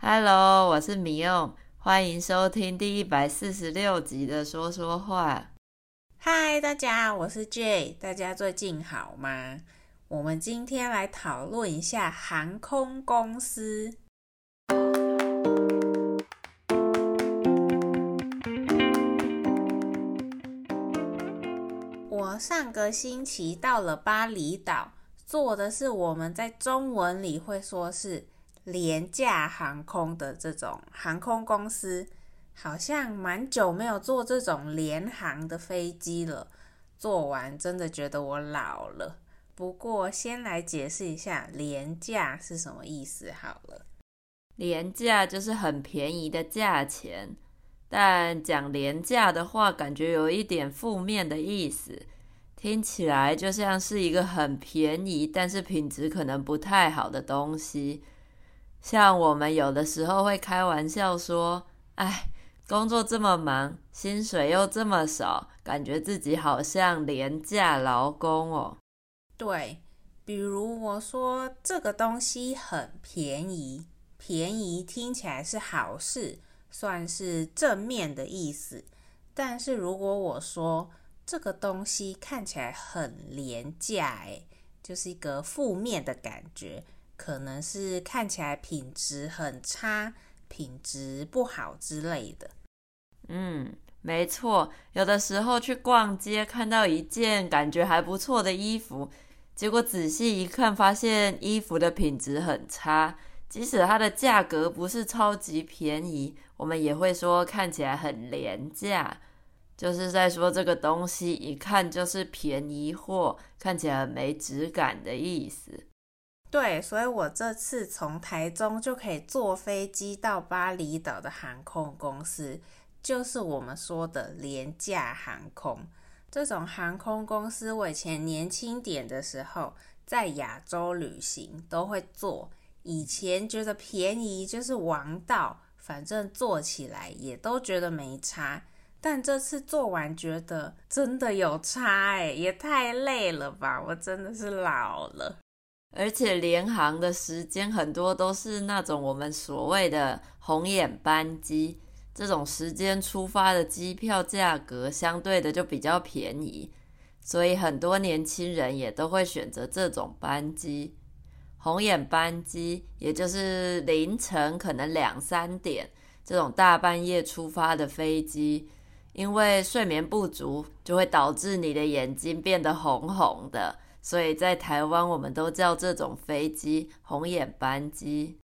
Hello，我是米用，欢迎收听第一百四十六集的说说话。Hi，大家，我是 Jay，大家最近好吗？我们今天来讨论一下航空公司。我上个星期到了巴厘岛，坐的是我们在中文里会说是廉价航空的这种航空公司，好像蛮久没有坐这种廉航的飞机了。坐完真的觉得我老了。不过先来解释一下廉价是什么意思好了。廉价就是很便宜的价钱，但讲廉价的话，感觉有一点负面的意思，听起来就像是一个很便宜，但是品质可能不太好的东西。像我们有的时候会开玩笑说：“哎，工作这么忙，薪水又这么少，感觉自己好像廉价劳工哦。”对，比如我说这个东西很便宜，便宜听起来是好事，算是正面的意思。但是如果我说这个东西看起来很廉价，哎，就是一个负面的感觉。可能是看起来品质很差，品质不好之类的。嗯，没错。有的时候去逛街，看到一件感觉还不错的衣服，结果仔细一看，发现衣服的品质很差。即使它的价格不是超级便宜，我们也会说看起来很廉价，就是在说这个东西一看就是便宜货，看起来没质感的意思。对，所以我这次从台中就可以坐飞机到巴厘岛的航空公司，就是我们说的廉价航空。这种航空公司，我以前年轻点的时候，在亚洲旅行都会坐。以前觉得便宜就是王道，反正坐起来也都觉得没差。但这次坐完觉得真的有差诶，也太累了吧！我真的是老了。而且联航的时间很多都是那种我们所谓的红眼班机，这种时间出发的机票价格相对的就比较便宜，所以很多年轻人也都会选择这种班机。红眼班机也就是凌晨可能两三点这种大半夜出发的飞机，因为睡眠不足就会导致你的眼睛变得红红的。所以在台湾，我们都叫这种飞机“红眼班机”。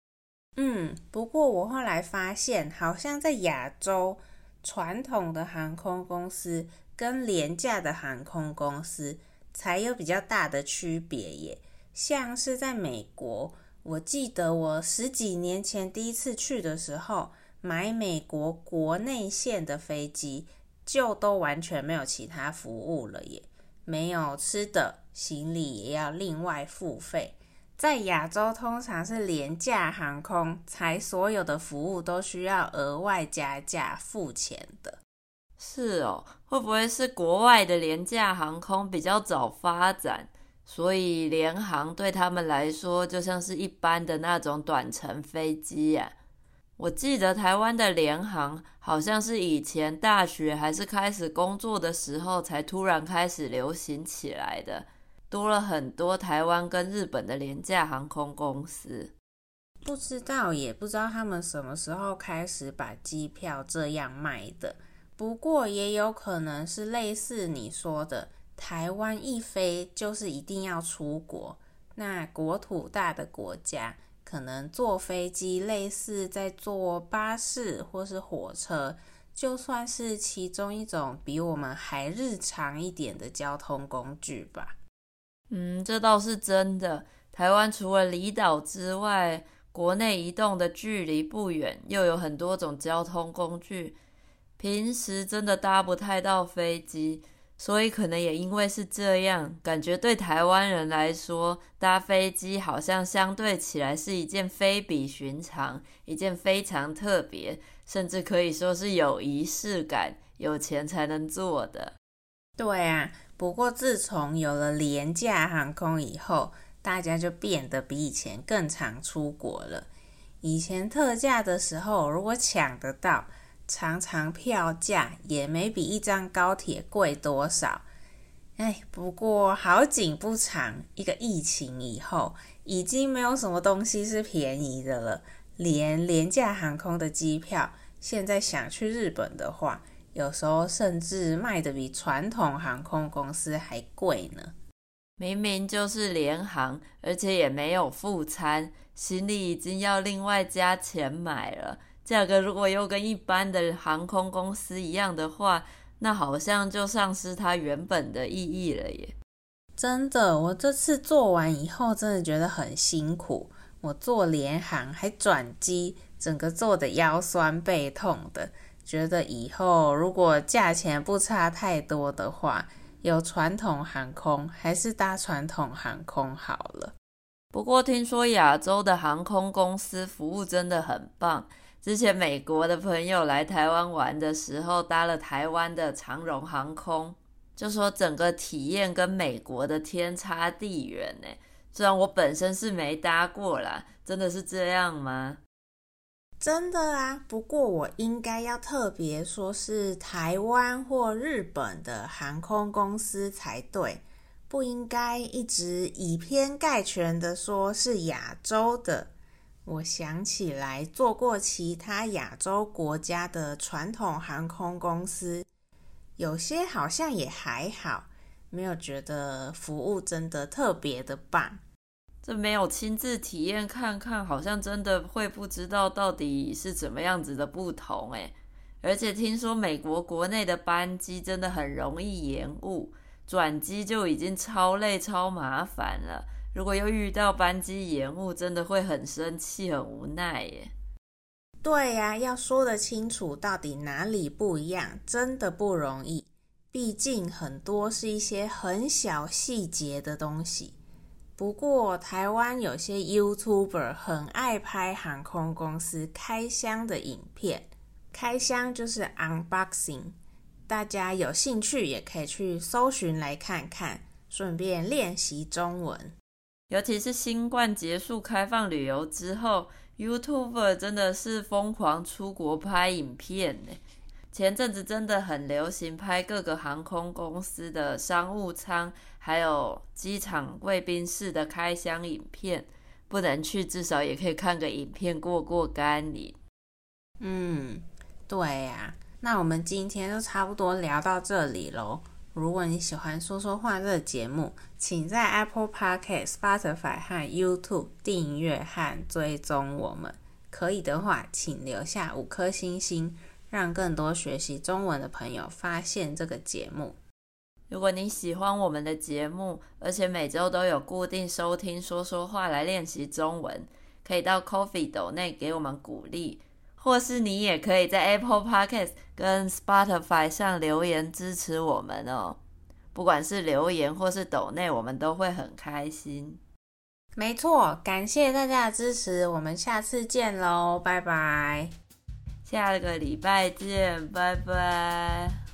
嗯，不过我后来发现，好像在亚洲，传统的航空公司跟廉价的航空公司才有比较大的区别耶。像是在美国，我记得我十几年前第一次去的时候，买美国国内线的飞机，就都完全没有其他服务了耶。没有吃的，行李也要另外付费。在亚洲，通常是廉价航空才所有的服务都需要额外加价付钱的。是哦，会不会是国外的廉价航空比较早发展，所以联航对他们来说就像是一般的那种短程飞机呀？我记得台湾的联航好像是以前大学还是开始工作的时候才突然开始流行起来的，多了很多台湾跟日本的廉价航空公司。不知道，也不知道他们什么时候开始把机票这样卖的。不过也有可能是类似你说的，台湾一飞就是一定要出国，那国土大的国家。可能坐飞机类似在坐巴士或是火车，就算是其中一种比我们还日常一点的交通工具吧。嗯，这倒是真的。台湾除了离岛之外，国内移动的距离不远，又有很多种交通工具，平时真的搭不太到飞机。所以可能也因为是这样，感觉对台湾人来说，搭飞机好像相对起来是一件非比寻常、一件非常特别，甚至可以说是有仪式感、有钱才能做的。对啊，不过自从有了廉价航空以后，大家就变得比以前更常出国了。以前特价的时候，如果抢得到，常常票价也没比一张高铁贵多少。哎，不过好景不长，一个疫情以后，已经没有什么东西是便宜的了。连廉价航空的机票，现在想去日本的话，有时候甚至卖得比传统航空公司还贵呢。明明就是联航，而且也没有副餐，行李已经要另外加钱买了。价格如果又跟一般的航空公司一样的话，那好像就丧失它原本的意义了耶。真的，我这次做完以后，真的觉得很辛苦。我坐廉航还转机，整个坐得腰酸背痛的。觉得以后如果价钱不差太多的话，有传统航空还是搭传统航空好了。不过听说亚洲的航空公司服务真的很棒。之前美国的朋友来台湾玩的时候，搭了台湾的长荣航空，就说整个体验跟美国的天差地远呢。虽然我本身是没搭过啦，真的是这样吗？真的啊，不过我应该要特别说是台湾或日本的航空公司才对，不应该一直以偏概全的说是亚洲的。我想起来做过其他亚洲国家的传统航空公司，有些好像也还好，没有觉得服务真的特别的棒。这没有亲自体验看看，好像真的会不知道到底是怎么样子的不同诶。而且听说美国国内的班机真的很容易延误，转机就已经超累超麻烦了。如果又遇到班机延误，真的会很生气很无奈耶。对呀，要说得清楚到底哪里不一样，真的不容易。毕竟很多是一些很小细节的东西。不过，台湾有些 YouTuber 很爱拍航空公司开箱的影片，开箱就是 unboxing，大家有兴趣也可以去搜寻来看看，顺便练习中文。尤其是新冠结束开放旅游之后，YouTuber 真的是疯狂出国拍影片呢。前阵子真的很流行拍各个航空公司的商务舱，还有机场贵宾室的开箱影片。不能去，至少也可以看个影片过过干瘾。嗯，对呀。那我们今天就差不多聊到这里喽。如果你喜欢说说话这个节目，请在 Apple Podcast、Spotify 和 YouTube 订阅和追踪我们。可以的话，请留下五颗星星。让更多学习中文的朋友发现这个节目。如果你喜欢我们的节目，而且每周都有固定收听说说话来练习中文，可以到 Coffee 斗内给我们鼓励，或是你也可以在 Apple Podcast 跟 Spotify 上留言支持我们哦。不管是留言或是抖内，我们都会很开心。没错，感谢大家的支持，我们下次见喽，拜拜。下个礼拜见，拜拜。